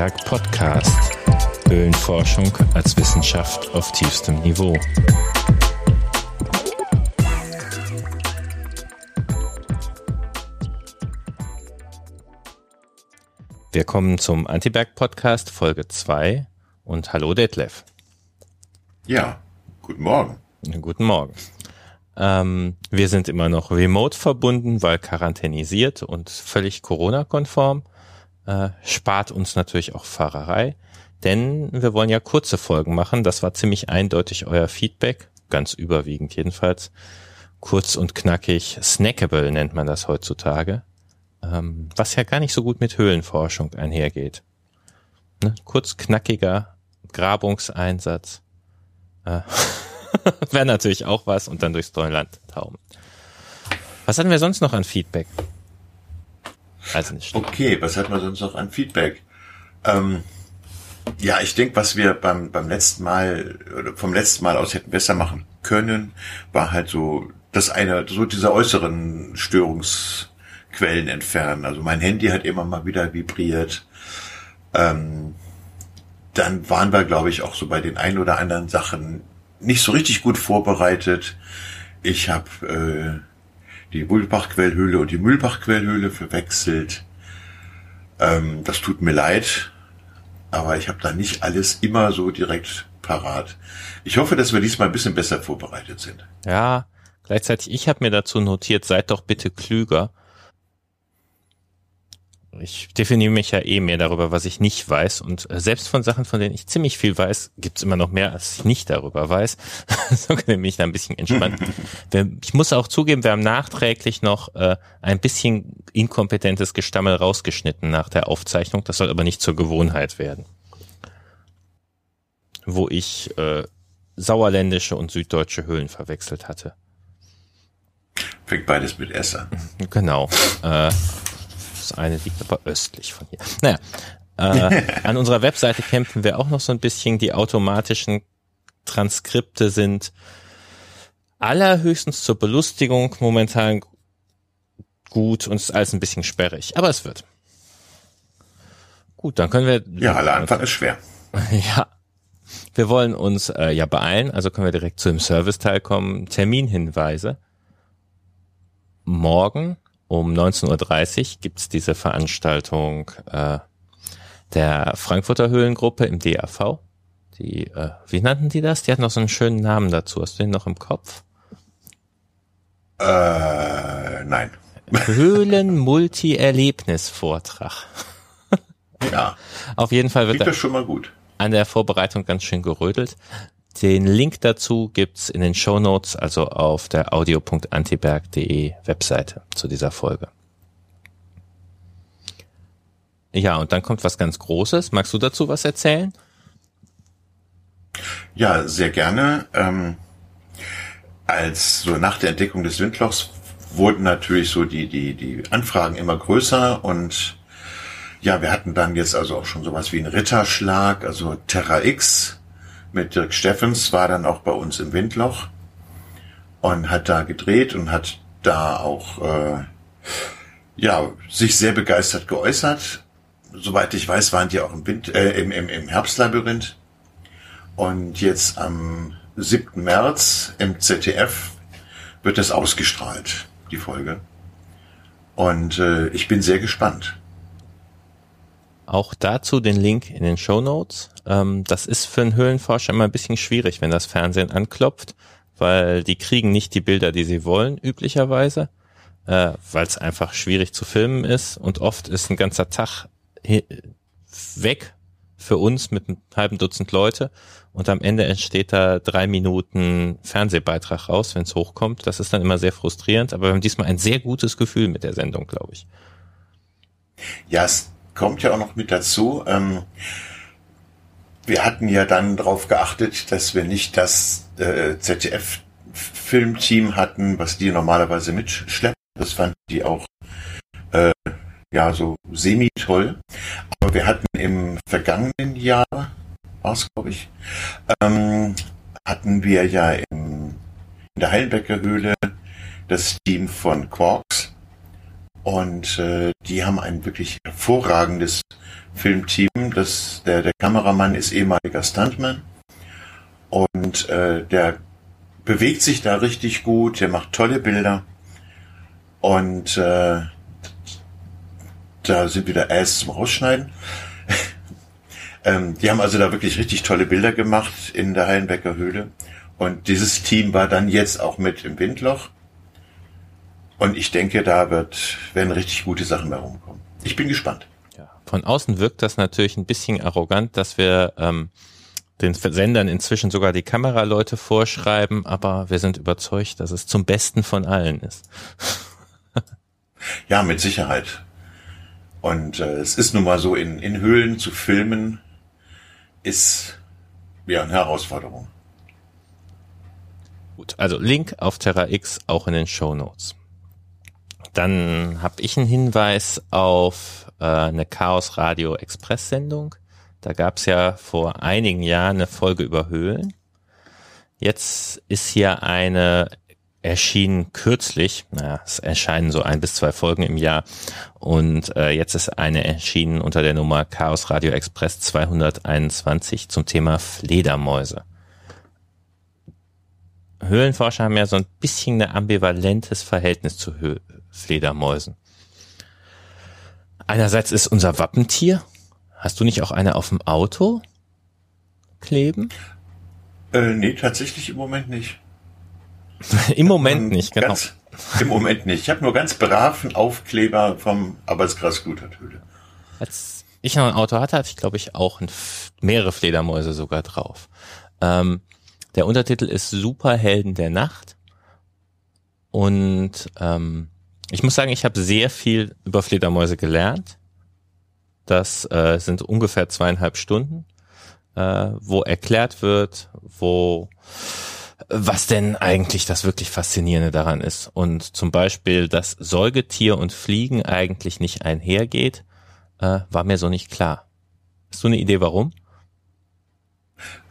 Antiberg Podcast. Höhlenforschung als Wissenschaft auf tiefstem Niveau. Wir kommen zum Antiberg Podcast Folge 2 und hallo Detlef. Ja, guten Morgen. Guten Morgen. Ähm, wir sind immer noch remote verbunden, weil quarantänisiert und völlig Corona-konform. Äh, spart uns natürlich auch Fahrerei, denn wir wollen ja kurze Folgen machen. Das war ziemlich eindeutig euer Feedback, ganz überwiegend jedenfalls. Kurz und knackig, snackable nennt man das heutzutage, ähm, was ja gar nicht so gut mit Höhlenforschung einhergeht. Ne? Kurz knackiger Grabungseinsatz. Äh, Wäre natürlich auch was und dann durchs Neuland tauben. Was hatten wir sonst noch an Feedback? Also nicht okay, was hat man sonst noch an Feedback? Ähm, ja, ich denke, was wir beim, beim letzten Mal, oder vom letzten Mal aus hätten besser machen können, war halt so, das eine, so diese äußeren Störungsquellen entfernen. Also mein Handy hat immer mal wieder vibriert. Ähm, dann waren wir, glaube ich, auch so bei den ein oder anderen Sachen nicht so richtig gut vorbereitet. Ich habe äh, die Bulbach-Quellhöhle und die Mühlbach-Quellhöhle verwechselt. Ähm, das tut mir leid, aber ich habe da nicht alles immer so direkt parat. Ich hoffe, dass wir diesmal ein bisschen besser vorbereitet sind. Ja, gleichzeitig, ich habe mir dazu notiert, seid doch bitte klüger ich definiere mich ja eh mehr darüber, was ich nicht weiß. Und äh, selbst von Sachen, von denen ich ziemlich viel weiß, gibt's immer noch mehr, als ich nicht darüber weiß. so kann ich mich da ein bisschen entspannen. ich muss auch zugeben, wir haben nachträglich noch äh, ein bisschen inkompetentes Gestammel rausgeschnitten nach der Aufzeichnung. Das soll aber nicht zur Gewohnheit werden. Wo ich äh, sauerländische und süddeutsche Höhlen verwechselt hatte. Fängt beides mit S an. Genau. Äh, das eine liegt aber östlich von hier. Naja, äh, an unserer Webseite kämpfen wir auch noch so ein bisschen. Die automatischen Transkripte sind allerhöchstens zur Belustigung momentan gut und ist alles ein bisschen sperrig. Aber es wird. Gut, dann können wir. Ja, aller Anfang ist schwer. ja. Wir wollen uns äh, ja beeilen, also können wir direkt zu dem Serviceteil kommen. Terminhinweise. Morgen um 19.30 Uhr gibt's diese Veranstaltung äh, der Frankfurter Höhlengruppe im DAV. Die, äh, wie nannten die das? Die hatten noch so einen schönen Namen dazu. Hast du den noch im Kopf? Äh, nein. Höhlen-Multi-Erlebnis-Vortrag. ja. Auf jeden Fall wird Klingt das schon mal gut. an der Vorbereitung ganz schön gerödelt. Den Link dazu gibt's in den Show Notes, also auf der audio.antiberg.de Webseite zu dieser Folge. Ja, und dann kommt was ganz Großes. Magst du dazu was erzählen? Ja, sehr gerne. Ähm, als so nach der Entdeckung des Windlochs wurden natürlich so die, die, die Anfragen immer größer und ja, wir hatten dann jetzt also auch schon sowas wie einen Ritterschlag, also Terra X, mit Dirk Steffens, war dann auch bei uns im Windloch und hat da gedreht und hat da auch äh, ja sich sehr begeistert geäußert. Soweit ich weiß, waren die auch im, Wind, äh, im, im, im Herbstlabyrinth. Und jetzt am 7. März im ZDF wird das ausgestrahlt, die Folge. Und äh, ich bin sehr gespannt. Auch dazu den Link in den Show Notes. Ähm, das ist für einen Höhlenforscher immer ein bisschen schwierig, wenn das Fernsehen anklopft, weil die kriegen nicht die Bilder, die sie wollen, üblicherweise, äh, weil es einfach schwierig zu filmen ist und oft ist ein ganzer Tag weg für uns mit einem halben Dutzend Leute und am Ende entsteht da drei Minuten Fernsehbeitrag raus, wenn es hochkommt. Das ist dann immer sehr frustrierend, aber wir haben diesmal ein sehr gutes Gefühl mit der Sendung, glaube ich. Ja, es kommt ja auch noch mit dazu. Ähm, wir hatten ja dann darauf geachtet, dass wir nicht das äh, ZDF-Filmteam hatten, was die normalerweise mitschleppen. Das fand die auch äh, ja so semi toll. Aber wir hatten im vergangenen Jahr, war es glaube ich, ähm, hatten wir ja im, in der Heilenbecker Höhle das Team von Quarks und äh, die haben ein wirklich hervorragendes Filmteam Das, der, der Kameramann ist ehemaliger Stuntman und äh, der bewegt sich da richtig gut, der macht tolle Bilder und äh, da sind wieder Ass zum Rausschneiden. ähm, die haben also da wirklich richtig tolle Bilder gemacht in der Heilenbecker Höhle und dieses Team war dann jetzt auch mit im Windloch und ich denke, da wird werden richtig gute Sachen herumkommen. Ich bin gespannt. Von außen wirkt das natürlich ein bisschen arrogant, dass wir ähm, den Sendern inzwischen sogar die Kameraleute vorschreiben, aber wir sind überzeugt, dass es zum Besten von allen ist. ja, mit Sicherheit. Und äh, es ist nun mal so, in, in Höhlen zu filmen, ist ja eine Herausforderung. Gut, also Link auf Terra X auch in den Show Notes. Dann habe ich einen Hinweis auf äh, eine Chaos Radio Express Sendung. Da gab es ja vor einigen Jahren eine Folge über Höhlen. Jetzt ist hier eine erschienen kürzlich, naja, es erscheinen so ein bis zwei Folgen im Jahr und äh, jetzt ist eine erschienen unter der Nummer Chaos Radio Express 221 zum Thema Fledermäuse. Höhlenforscher haben ja so ein bisschen ein ambivalentes Verhältnis zu Hö Fledermäusen. Einerseits ist unser Wappentier. Hast du nicht auch eine auf dem Auto kleben? Äh, nee, tatsächlich im Moment nicht. Im Moment ähm, nicht, genau. Ganz, Im Moment nicht. Ich habe nur ganz braven Aufkleber vom Arbeitsgrasguterhöhle. Als ich noch ein Auto hatte, hatte ich glaube ich auch ein, mehrere Fledermäuse sogar drauf. Ähm, der Untertitel ist Superhelden der Nacht. Und ähm, ich muss sagen, ich habe sehr viel über Fledermäuse gelernt. Das äh, sind ungefähr zweieinhalb Stunden, äh, wo erklärt wird, wo was denn eigentlich das wirklich Faszinierende daran ist. Und zum Beispiel, dass Säugetier und Fliegen eigentlich nicht einhergeht, äh, war mir so nicht klar. Hast du eine Idee, warum?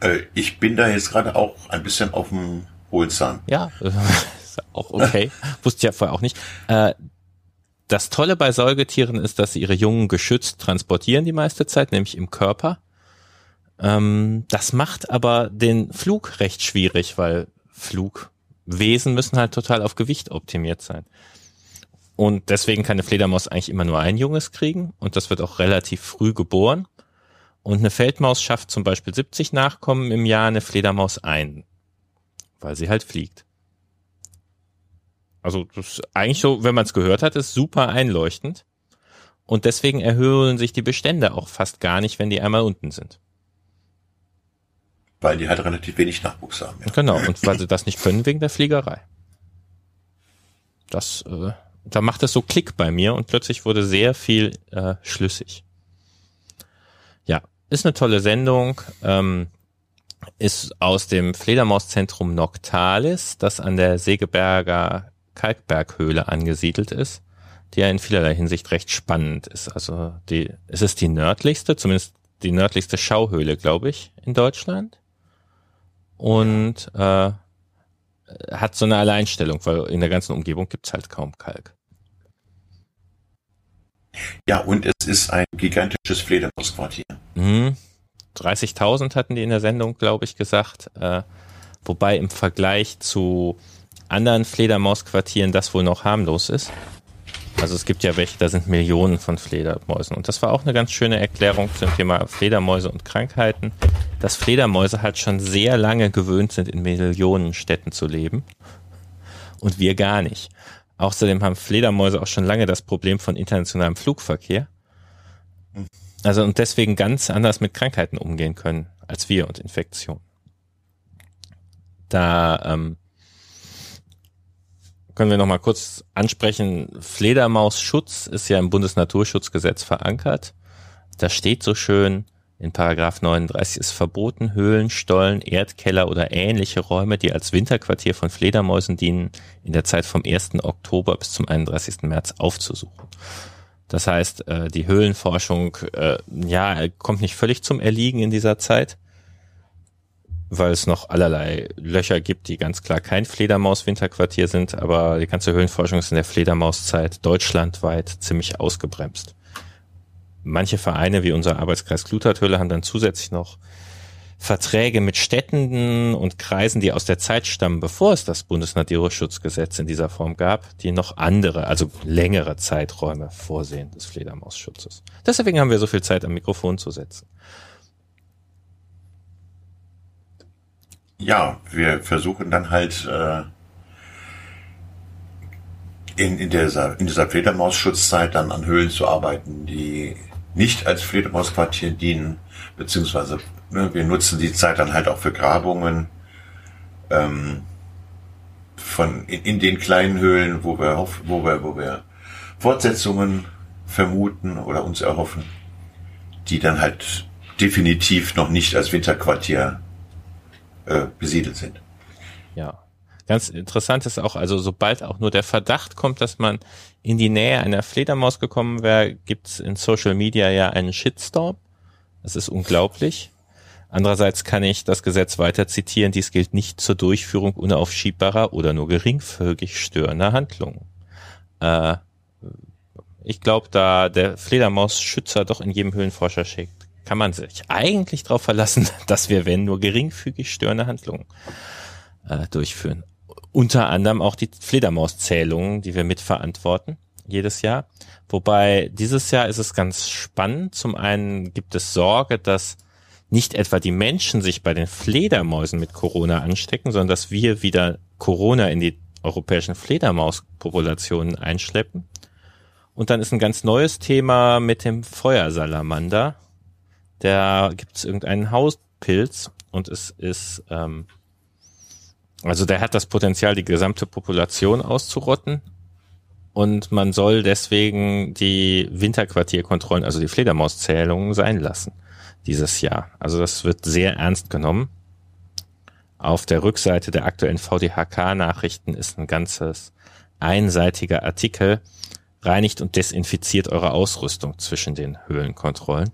Äh, ich bin da jetzt gerade auch ein bisschen auf dem Hohlzahn. Ja, auch okay. Wusste ich ja vorher auch nicht. Äh, das Tolle bei Säugetieren ist, dass sie ihre Jungen geschützt transportieren die meiste Zeit, nämlich im Körper. Ähm, das macht aber den Flug recht schwierig, weil Flugwesen müssen halt total auf Gewicht optimiert sein. Und deswegen kann eine Fledermaus eigentlich immer nur ein Junges kriegen und das wird auch relativ früh geboren. Und eine Feldmaus schafft zum Beispiel 70 Nachkommen im Jahr, eine Fledermaus ein, weil sie halt fliegt. Also das ist eigentlich so, wenn man es gehört hat, ist super einleuchtend. Und deswegen erhöhen sich die Bestände auch fast gar nicht, wenn die einmal unten sind. Weil die halt relativ wenig Nachwuchs haben. Ja. Genau, und weil sie das nicht können wegen der Fliegerei. Das, äh, da macht es so Klick bei mir und plötzlich wurde sehr viel äh, schlüssig. Ja, ist eine tolle Sendung. Ähm, ist aus dem Fledermauszentrum Noctalis, das an der Segeberger Kalkberghöhle angesiedelt ist, die ja in vielerlei Hinsicht recht spannend ist. Also die, es ist die nördlichste, zumindest die nördlichste Schauhöhle, glaube ich, in Deutschland und äh, hat so eine Alleinstellung, weil in der ganzen Umgebung gibt's halt kaum Kalk. Ja, und es ist ein gigantisches Fledermausquartier. Mhm. 30.000 hatten die in der Sendung, glaube ich, gesagt. Äh, wobei im Vergleich zu anderen Fledermausquartieren das wohl noch harmlos ist. Also es gibt ja welche, da sind Millionen von Fledermäusen. Und das war auch eine ganz schöne Erklärung zum Thema Fledermäuse und Krankheiten, dass Fledermäuse halt schon sehr lange gewöhnt sind, in Millionen Städten zu leben. Und wir gar nicht. Außerdem haben Fledermäuse auch schon lange das Problem von internationalem Flugverkehr. Also und deswegen ganz anders mit Krankheiten umgehen können als wir und Infektionen. Da ähm, können wir noch mal kurz ansprechen. Fledermausschutz ist ja im Bundesnaturschutzgesetz verankert. Da steht so schön, in Paragraph 39 ist verboten, Höhlen, Stollen, Erdkeller oder ähnliche Räume, die als Winterquartier von Fledermäusen dienen, in der Zeit vom 1. Oktober bis zum 31. März aufzusuchen. Das heißt, äh, die Höhlenforschung, äh, ja, kommt nicht völlig zum Erliegen in dieser Zeit weil es noch allerlei Löcher gibt, die ganz klar kein Fledermaus-Winterquartier sind, aber die ganze Höhlenforschung ist in der Fledermauszeit deutschlandweit ziemlich ausgebremst. manche Vereine wie unser Arbeitskreis Klutathöhle haben dann zusätzlich noch Verträge mit Städten und Kreisen, die aus der Zeit stammen, bevor es das Bundesnaturschutzgesetz in dieser Form gab, die noch andere, also längere Zeiträume vorsehen des Fledermausschutzes. Deswegen haben wir so viel Zeit am Mikrofon zu setzen. Ja, wir versuchen dann halt äh, in, in, dieser, in dieser Fledermausschutzzeit dann an Höhlen zu arbeiten, die nicht als Fledermausquartier dienen, beziehungsweise ne, wir nutzen die Zeit dann halt auch für Grabungen ähm, von in, in den kleinen Höhlen, wo wir, wo wir, wo wir Fortsetzungen vermuten oder uns erhoffen, die dann halt definitiv noch nicht als Winterquartier äh, besiedelt sind. Ja. Ganz interessant ist auch, also sobald auch nur der Verdacht kommt, dass man in die Nähe einer Fledermaus gekommen wäre, gibt's in Social Media ja einen Shitstorm. Das ist unglaublich. Andererseits kann ich das Gesetz weiter zitieren, dies gilt nicht zur Durchführung unaufschiebbarer oder nur geringfügig störender Handlungen. Äh, ich glaube, da der Fledermausschützer doch in jedem Höhlenforscher schickt, kann man sich eigentlich darauf verlassen, dass wir, wenn nur geringfügig störende Handlungen äh, durchführen. Unter anderem auch die Fledermauszählungen, die wir mitverantworten jedes Jahr. Wobei dieses Jahr ist es ganz spannend. Zum einen gibt es Sorge, dass nicht etwa die Menschen sich bei den Fledermäusen mit Corona anstecken, sondern dass wir wieder Corona in die europäischen Fledermauspopulationen einschleppen. Und dann ist ein ganz neues Thema mit dem Feuersalamander. Da gibt es irgendeinen Hauspilz und es ist, ähm, also der hat das Potenzial, die gesamte Population auszurotten. Und man soll deswegen die Winterquartierkontrollen, also die Fledermauszählungen sein lassen dieses Jahr. Also das wird sehr ernst genommen. Auf der Rückseite der aktuellen VDHK-Nachrichten ist ein ganzes einseitiger Artikel. Reinigt und desinfiziert eure Ausrüstung zwischen den Höhlenkontrollen.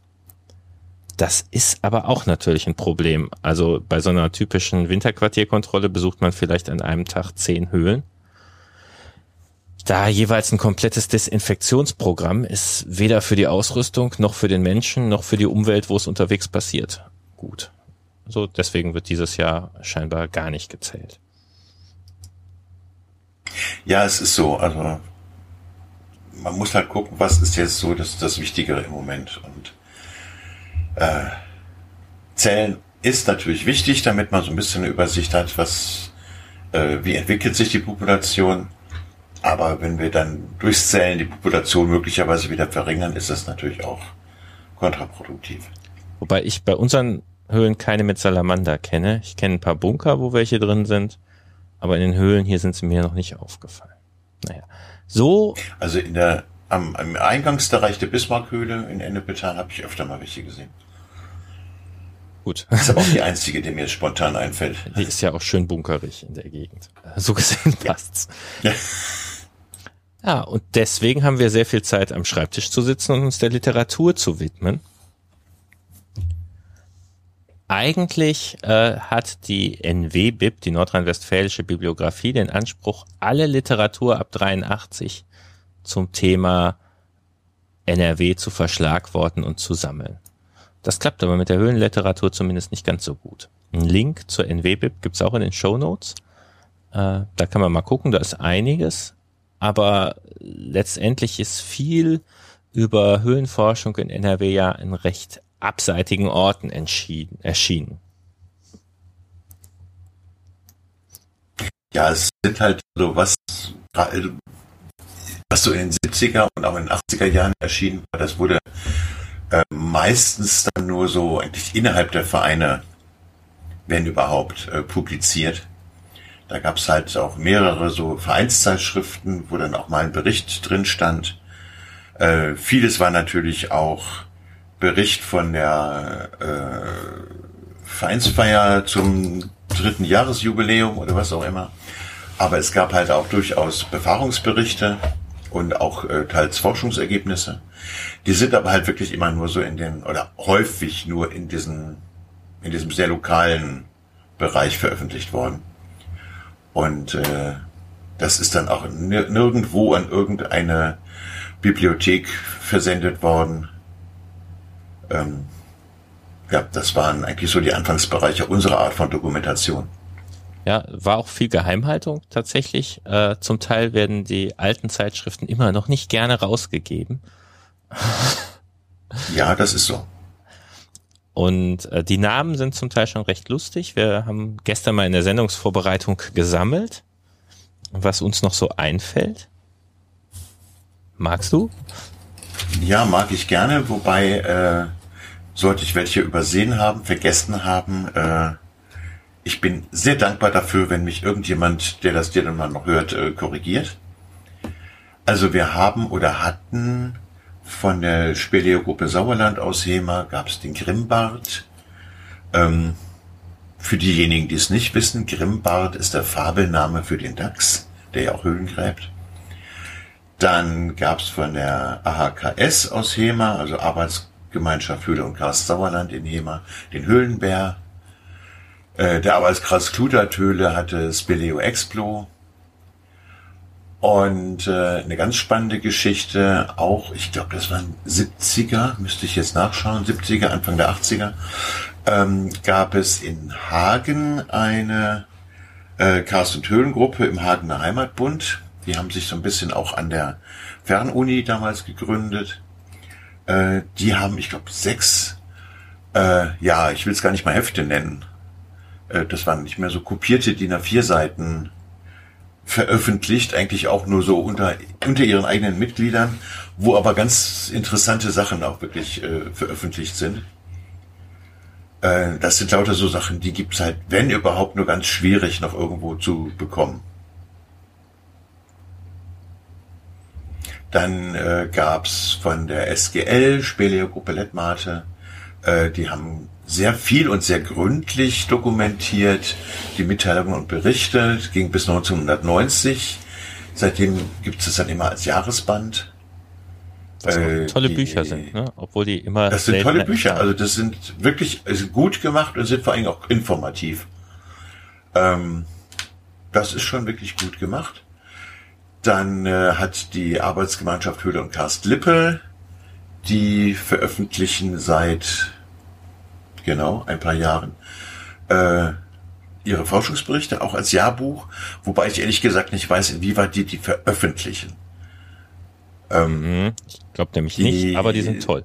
Das ist aber auch natürlich ein Problem. Also bei so einer typischen Winterquartierkontrolle besucht man vielleicht an einem Tag zehn Höhlen da jeweils ein komplettes Desinfektionsprogramm ist weder für die Ausrüstung noch für den Menschen noch für die Umwelt, wo es unterwegs passiert, gut. So, deswegen wird dieses Jahr scheinbar gar nicht gezählt. Ja, es ist so, also man muss halt gucken, was ist jetzt so das, das Wichtigere im Moment. Und äh, Zählen ist natürlich wichtig, damit man so ein bisschen eine Übersicht hat, was, äh, wie entwickelt sich die Population. Aber wenn wir dann durchs Zählen die Population möglicherweise wieder verringern, ist das natürlich auch kontraproduktiv. Wobei ich bei unseren Höhlen keine mit Salamander kenne. Ich kenne ein paar Bunker, wo welche drin sind, aber in den Höhlen hier sind sie mir noch nicht aufgefallen. Naja, so. Also in der am, am Eingangsbereich der Bismarckhöhle in Ennepetal habe ich öfter mal welche gesehen. Gut. Das ist aber auch die einzige, die mir spontan einfällt. Die ist ja auch schön bunkerig in der Gegend. So gesehen passt's. Ja. Ja, und deswegen haben wir sehr viel Zeit am Schreibtisch zu sitzen und uns der Literatur zu widmen. Eigentlich äh, hat die NWBIB, die nordrhein-westfälische Bibliografie, den Anspruch, alle Literatur ab 83 zum Thema NRW zu verschlagworten und zu sammeln. Das klappt aber mit der Höhlenliteratur zumindest nicht ganz so gut. Ein Link zur NWBIB gibt's auch in den Show Notes. Äh, da kann man mal gucken, da ist einiges aber letztendlich ist viel über Höhlenforschung in NRW ja in recht abseitigen Orten entschieden, erschienen. Ja, es sind halt so was, was so in den 70er und auch in den 80er Jahren erschienen war, das wurde meistens dann nur so eigentlich innerhalb der Vereine, wenn überhaupt, äh, publiziert. Da gab es halt auch mehrere so Vereinszeitschriften, wo dann auch mal ein Bericht drin stand. Äh, vieles war natürlich auch Bericht von der äh, Vereinsfeier zum dritten Jahresjubiläum oder was auch immer. Aber es gab halt auch durchaus Befahrungsberichte und auch äh, teils Forschungsergebnisse. Die sind aber halt wirklich immer nur so in den, oder häufig nur in diesen, in diesem sehr lokalen Bereich veröffentlicht worden. Und äh, das ist dann auch nirgendwo an irgendeine Bibliothek versendet worden. Ähm, ja, das waren eigentlich so die Anfangsbereiche unserer Art von Dokumentation. Ja, war auch viel Geheimhaltung tatsächlich. Äh, zum Teil werden die alten Zeitschriften immer noch nicht gerne rausgegeben. ja, das ist so. Und äh, die Namen sind zum Teil schon recht lustig. Wir haben gestern mal in der Sendungsvorbereitung gesammelt, was uns noch so einfällt. Magst du? Ja, mag ich gerne, wobei äh, sollte ich welche übersehen haben, vergessen haben, äh, ich bin sehr dankbar dafür, wenn mich irgendjemand, der das dir dann mal noch hört, äh, korrigiert. Also wir haben oder hatten von der Speleo-Gruppe Sauerland aus Hema gab es den Grimmbart. Ähm, für diejenigen, die es nicht wissen, Grimmbart ist der Fabelname für den Dachs, der ja auch Höhlen gräbt. Dann gab es von der AHKS aus Hema, also Arbeitsgemeinschaft Höhle und Karst Sauerland in Hema, den Höhlenbär. Äh, der Arbeitskreis Kludertöle hatte Speleo Explo. Und äh, eine ganz spannende Geschichte, auch, ich glaube, das waren 70er, müsste ich jetzt nachschauen, 70er, Anfang der 80er, ähm, gab es in Hagen eine äh, Karst- und Höhlengruppe im Hagener Heimatbund. Die haben sich so ein bisschen auch an der Fernuni damals gegründet. Äh, die haben, ich glaube, sechs, äh, ja, ich will es gar nicht mal Hefte nennen. Äh, das waren nicht mehr so kopierte DIN A4 Seiten veröffentlicht, eigentlich auch nur so unter, unter ihren eigenen Mitgliedern, wo aber ganz interessante Sachen auch wirklich äh, veröffentlicht sind. Äh, das sind lauter so Sachen, die gibt's halt, wenn überhaupt, nur ganz schwierig noch irgendwo zu bekommen. Dann äh, gab's von der SGL, Speleo Gruppe Lettmate, äh, die haben sehr viel und sehr gründlich dokumentiert, die Mitteilungen und Berichte, ging bis 1990. Seitdem gibt es dann immer als Jahresband. Was äh, tolle die, Bücher sind, ne? obwohl die immer. Das sind tolle Bücher, also das sind wirklich also gut gemacht und sind vor allem auch informativ. Ähm, das ist schon wirklich gut gemacht. Dann äh, hat die Arbeitsgemeinschaft Höhle und Karst Lippe, die veröffentlichen seit genau ein paar Jahren äh, ihre Forschungsberichte auch als Jahrbuch, wobei ich ehrlich gesagt nicht weiß, inwieweit die die veröffentlichen. Ähm, mhm. ich glaube nämlich die, nicht, aber die sind toll.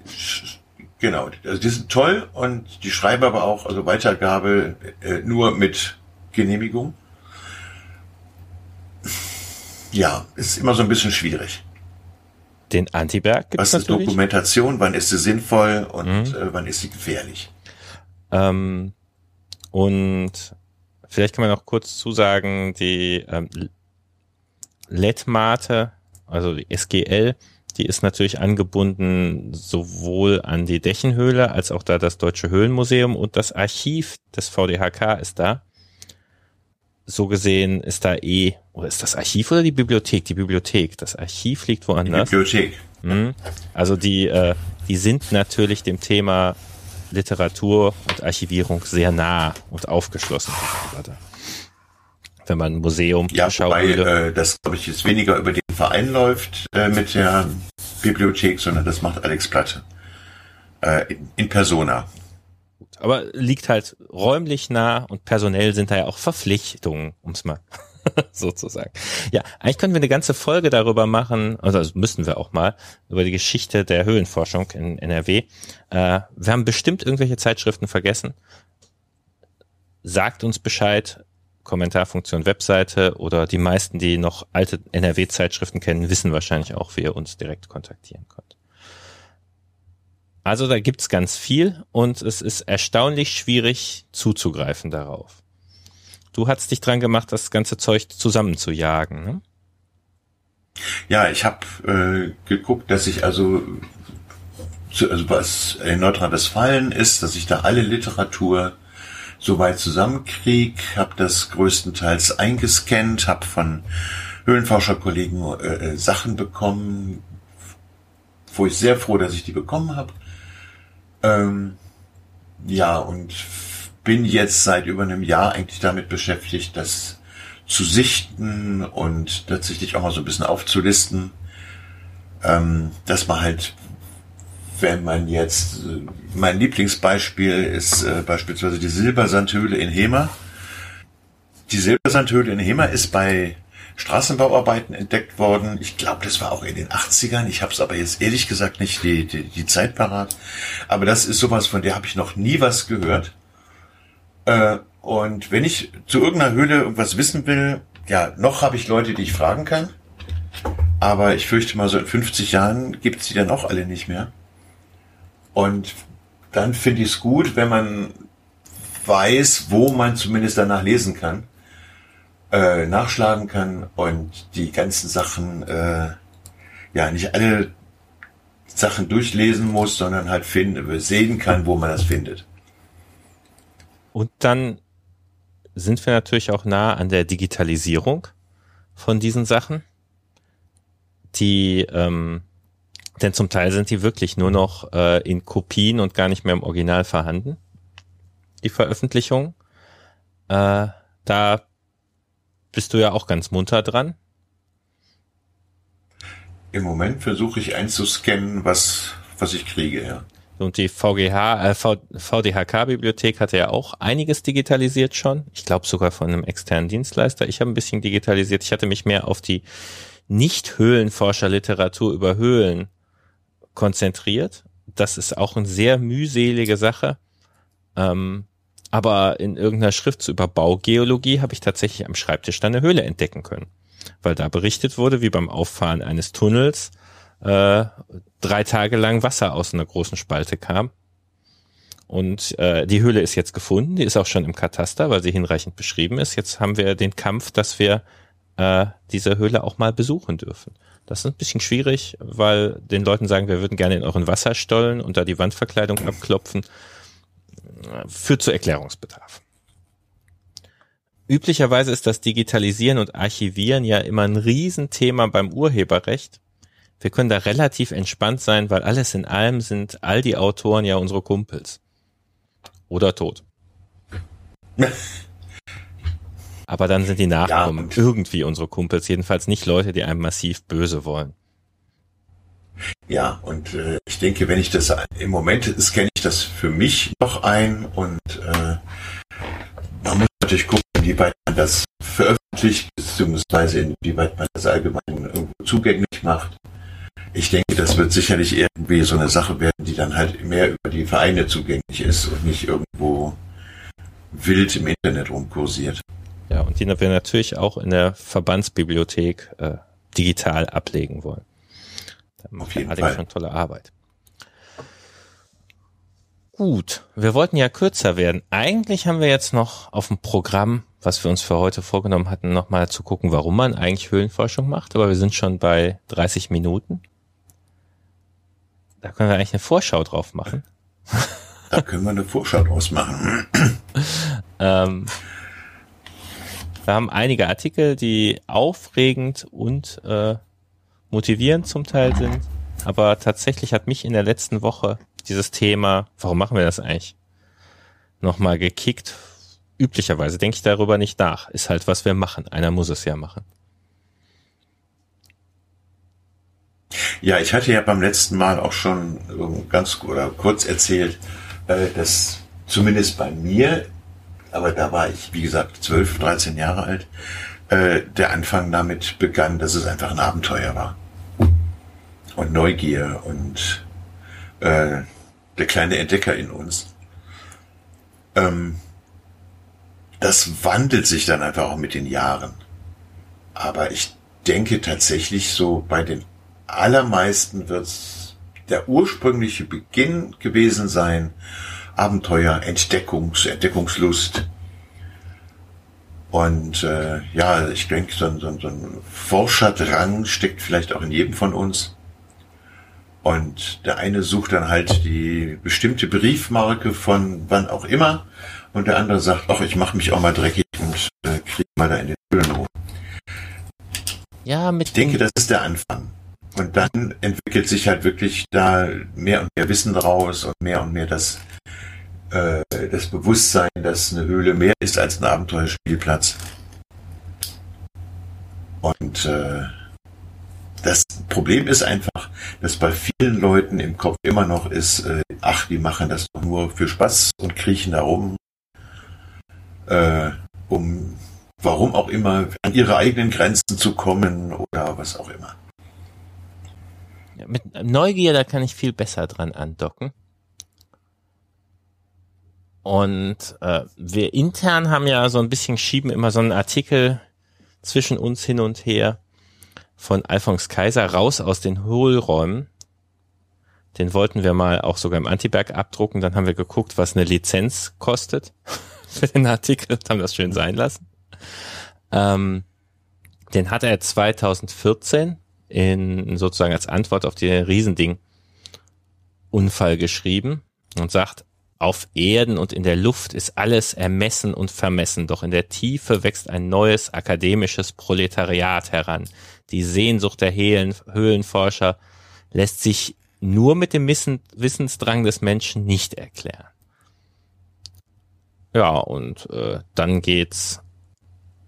Genau, also die sind toll und die schreiben aber auch, also Weitergabe äh, nur mit Genehmigung ja, ist immer so ein bisschen schwierig. Den Antiberg gibt es Was ist natürlich. Dokumentation? Wann ist sie sinnvoll und mhm. äh, wann ist sie gefährlich? Ähm, und vielleicht kann man noch kurz zusagen, die ähm, LED-Mate, also die SGL, die ist natürlich angebunden sowohl an die Dächenhöhle als auch da das Deutsche Höhlenmuseum und das Archiv des VDHK ist da so gesehen ist da eh, oder ist das Archiv oder die Bibliothek? Die Bibliothek. Das Archiv liegt woanders. Die Bibliothek. Mhm. Also die, äh, die sind natürlich dem Thema Literatur und Archivierung sehr nah und aufgeschlossen. Wenn man ein Museum ja, wobei, äh, das glaube ich jetzt weniger über den Verein läuft äh, mit der Bibliothek, sondern das macht Alex Platte äh, in, in Persona. Aber liegt halt räumlich nah und personell sind da ja auch Verpflichtungen, ums mal sozusagen. Ja, eigentlich können wir eine ganze Folge darüber machen, also müssen wir auch mal, über die Geschichte der Höhlenforschung in NRW. Äh, wir haben bestimmt irgendwelche Zeitschriften vergessen. Sagt uns Bescheid, Kommentarfunktion Webseite oder die meisten, die noch alte NRW-Zeitschriften kennen, wissen wahrscheinlich auch, wie ihr uns direkt kontaktieren könnt. Also da gibt's ganz viel und es ist erstaunlich schwierig zuzugreifen darauf. Du hast dich dran gemacht, das ganze Zeug zusammenzujagen, ne? Ja, ich habe äh, geguckt, dass ich also, zu, also was in Nordrhein-Westfalen ist, dass ich da alle Literatur soweit zusammenkrieg, habe das größtenteils eingescannt, habe von Höhlenforscherkollegen äh, äh, Sachen bekommen, wo ich sehr froh, dass ich die bekommen habe. Ähm, ja, und bin jetzt seit über einem Jahr eigentlich damit beschäftigt, das zu sichten und tatsächlich auch mal so ein bisschen aufzulisten, ähm, dass man halt wenn man jetzt, mein Lieblingsbeispiel ist äh, beispielsweise die Silbersandhöhle in Hema. Die Silbersandhöhle in Hema ist bei Straßenbauarbeiten entdeckt worden. Ich glaube, das war auch in den 80ern. Ich habe es aber jetzt ehrlich gesagt nicht die, die, die Zeit parat. Aber das ist sowas, von der habe ich noch nie was gehört. Äh, und wenn ich zu irgendeiner Höhle irgendwas wissen will, ja, noch habe ich Leute, die ich fragen kann. Aber ich fürchte mal, so in 50 Jahren gibt es die dann auch alle nicht mehr. Und dann finde ich es gut, wenn man weiß, wo man zumindest danach lesen kann, äh, nachschlagen kann und die ganzen Sachen, äh, ja, nicht alle Sachen durchlesen muss, sondern halt finden, sehen kann, wo man das findet. Und dann sind wir natürlich auch nah an der Digitalisierung von diesen Sachen, die ähm, denn zum Teil sind die wirklich nur noch äh, in Kopien und gar nicht mehr im Original vorhanden, die Veröffentlichung. Äh, da bist du ja auch ganz munter dran. Im Moment versuche ich einzuscannen, was, was ich kriege, ja. Und die VGH, äh, VDHK-Bibliothek hatte ja auch einiges digitalisiert schon. Ich glaube sogar von einem externen Dienstleister. Ich habe ein bisschen digitalisiert. Ich hatte mich mehr auf die Nicht-Höhlenforscher-Literatur über Höhlen konzentriert. Das ist auch eine sehr mühselige Sache. Ähm, aber in irgendeiner Schrift über Baugeologie habe ich tatsächlich am Schreibtisch dann eine Höhle entdecken können. Weil da berichtet wurde, wie beim Auffahren eines Tunnels äh, drei Tage lang Wasser aus einer großen Spalte kam. Und äh, die Höhle ist jetzt gefunden, die ist auch schon im Kataster, weil sie hinreichend beschrieben ist. Jetzt haben wir den Kampf, dass wir äh, diese Höhle auch mal besuchen dürfen. Das ist ein bisschen schwierig, weil den Leuten sagen, wir würden gerne in euren Wasserstollen und da die Wandverkleidung abklopfen. Führt zu Erklärungsbedarf. Üblicherweise ist das Digitalisieren und Archivieren ja immer ein Riesenthema beim Urheberrecht. Wir können da relativ entspannt sein, weil alles in allem sind all die Autoren ja unsere Kumpels. Oder tot. Aber dann sind die Nachkommen ja, irgendwie unsere Kumpels, jedenfalls nicht Leute, die einem massiv böse wollen. Ja, und äh, ich denke, wenn ich das im Moment scanne ich das für mich noch ein und äh, man muss natürlich gucken, inwieweit man das veröffentlicht, beziehungsweise inwieweit man das allgemein irgendwo zugänglich macht. Ich denke, das wird sicherlich irgendwie so eine Sache werden, die dann halt mehr über die Vereine zugänglich ist und nicht irgendwo wild im Internet rumkursiert. Ja, und die wir natürlich auch in der Verbandsbibliothek äh, digital ablegen wollen. Da macht Auf Alex schon tolle Arbeit. Gut, wir wollten ja kürzer werden. Eigentlich haben wir jetzt noch auf dem Programm, was wir uns für heute vorgenommen hatten, nochmal zu gucken, warum man eigentlich Höhlenforschung macht, aber wir sind schon bei 30 Minuten. Da können wir eigentlich eine Vorschau drauf machen. Da können wir eine Vorschau draus machen. ähm, wir haben einige Artikel, die aufregend und äh, motivierend zum Teil sind. Aber tatsächlich hat mich in der letzten Woche dieses Thema, warum machen wir das eigentlich, nochmal gekickt. Üblicherweise denke ich darüber nicht nach. Ist halt, was wir machen. Einer muss es ja machen. Ja, ich hatte ja beim letzten Mal auch schon ganz oder kurz erzählt, äh, dass zumindest bei mir aber da war ich, wie gesagt, 12, 13 Jahre alt, äh, der Anfang damit begann, dass es einfach ein Abenteuer war. Und Neugier und äh, der kleine Entdecker in uns. Ähm, das wandelt sich dann einfach auch mit den Jahren. Aber ich denke tatsächlich so, bei den allermeisten wird es der ursprüngliche Beginn gewesen sein, Abenteuer, Entdeckungs, Entdeckungslust. Und äh, ja, ich denke, so, so, so ein Forscherdrang steckt vielleicht auch in jedem von uns. Und der eine sucht dann halt die bestimmte Briefmarke von wann auch immer. Und der andere sagt, ach, ich mache mich auch mal dreckig und äh, krieg mal da in den Höhlen rum. Ja, mit ich denke, das ist der Anfang. Und dann entwickelt sich halt wirklich da mehr und mehr Wissen draus und mehr und mehr das äh, das Bewusstsein, dass eine Höhle mehr ist als ein Abenteuerspielplatz. Und äh, das Problem ist einfach, dass bei vielen Leuten im Kopf immer noch ist, äh, ach, die machen das doch nur für Spaß und kriechen da rum, äh, um warum auch immer an ihre eigenen Grenzen zu kommen oder was auch immer. Mit Neugier, da kann ich viel besser dran andocken. Und äh, wir intern haben ja so ein bisschen schieben immer so einen Artikel zwischen uns hin und her von Alphonse Kaiser raus aus den Hohlräumen. Den wollten wir mal auch sogar im Antiberg abdrucken. Dann haben wir geguckt, was eine Lizenz kostet für den Artikel und haben das schön sein lassen. Ähm, den hat er 2014 in sozusagen als Antwort auf den Riesending Unfall geschrieben und sagt, auf Erden und in der Luft ist alles ermessen und vermessen, doch in der Tiefe wächst ein neues akademisches Proletariat heran. Die Sehnsucht der Höhlenforscher lässt sich nur mit dem Wissensdrang des Menschen nicht erklären. Ja, und äh, dann geht's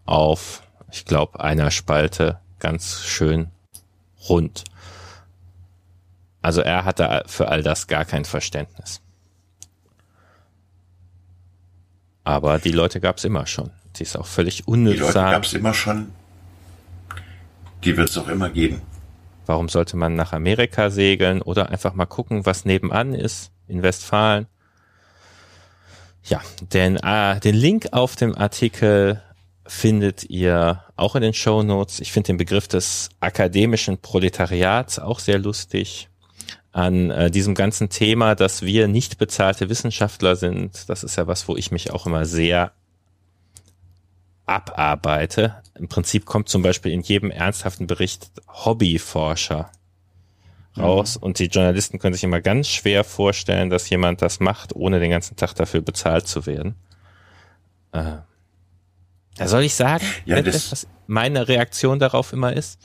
auf, ich glaube, einer Spalte ganz schön rund. Also er hatte für all das gar kein Verständnis. Aber die Leute gab es immer schon. Die ist auch völlig unnütz. Die Leute gab es immer schon. Die wird es auch immer geben. Warum sollte man nach Amerika segeln oder einfach mal gucken, was nebenan ist in Westfalen? Ja, denn äh, den Link auf dem Artikel findet ihr auch in den Show Notes. Ich finde den Begriff des akademischen Proletariats auch sehr lustig an äh, diesem ganzen Thema, dass wir nicht bezahlte Wissenschaftler sind. Das ist ja was, wo ich mich auch immer sehr abarbeite. Im Prinzip kommt zum Beispiel in jedem ernsthaften Bericht Hobbyforscher raus mhm. und die Journalisten können sich immer ganz schwer vorstellen, dass jemand das macht, ohne den ganzen Tag dafür bezahlt zu werden. Äh, da soll ich sagen, ja, das, was meine Reaktion darauf immer ist?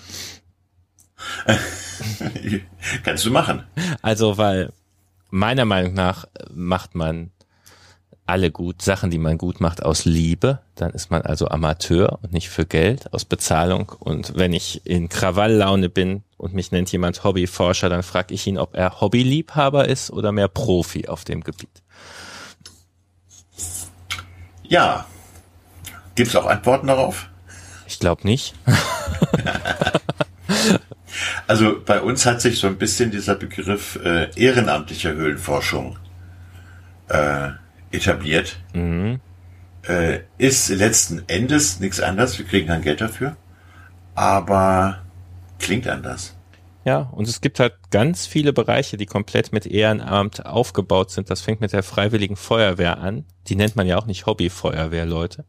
Kannst du machen. Also, weil meiner Meinung nach macht man alle gut Sachen, die man gut macht, aus Liebe. Dann ist man also Amateur und nicht für Geld, aus Bezahlung. Und wenn ich in Krawalllaune bin und mich nennt jemand Hobbyforscher, dann frage ich ihn, ob er Hobbyliebhaber ist oder mehr Profi auf dem Gebiet. Ja. Gibt es auch Antworten darauf? Ich glaube nicht. Also bei uns hat sich so ein bisschen dieser Begriff äh, ehrenamtliche Höhlenforschung äh, etabliert. Mhm. Äh, ist letzten Endes nichts anderes. Wir kriegen dann Geld dafür. Aber klingt anders. Ja, und es gibt halt ganz viele Bereiche, die komplett mit Ehrenamt aufgebaut sind. Das fängt mit der Freiwilligen Feuerwehr an. Die nennt man ja auch nicht Hobbyfeuerwehrleute.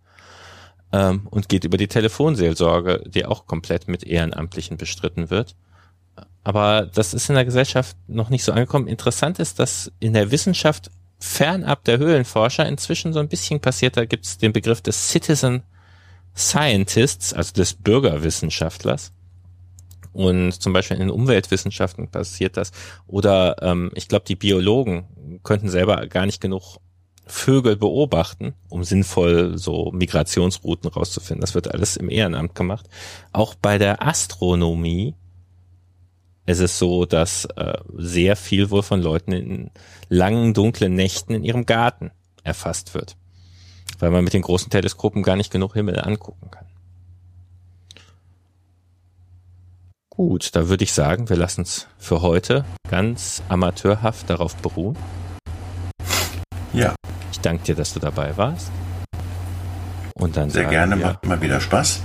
Ähm, und geht über die Telefonseelsorge, die auch komplett mit Ehrenamtlichen bestritten wird. Aber das ist in der Gesellschaft noch nicht so angekommen. Interessant ist, dass in der Wissenschaft fernab der Höhlenforscher inzwischen so ein bisschen passiert. Da gibt es den Begriff des Citizen Scientists, also des Bürgerwissenschaftlers. Und zum Beispiel in den Umweltwissenschaften passiert das. Oder ähm, ich glaube, die Biologen könnten selber gar nicht genug Vögel beobachten, um sinnvoll so Migrationsrouten rauszufinden. Das wird alles im Ehrenamt gemacht. Auch bei der Astronomie es ist so, dass äh, sehr viel wohl von Leuten in langen, dunklen Nächten in ihrem Garten erfasst wird, weil man mit den großen Teleskopen gar nicht genug Himmel angucken kann. Gut, da würde ich sagen, wir lassen es für heute ganz amateurhaft darauf beruhen. Ja. Ich danke dir, dass du dabei warst. Und dann Sehr gerne, wir, macht mal wieder Spaß.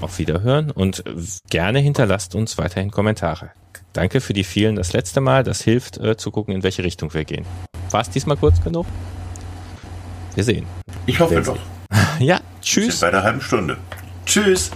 Auf Wiederhören und gerne hinterlasst uns weiterhin Kommentare. Danke für die vielen das letzte Mal. Das hilft äh, zu gucken, in welche Richtung wir gehen. War es diesmal kurz genug? Wir sehen. Ich hoffe doch. ja, tschüss. Bis bei der halben Stunde. Tschüss.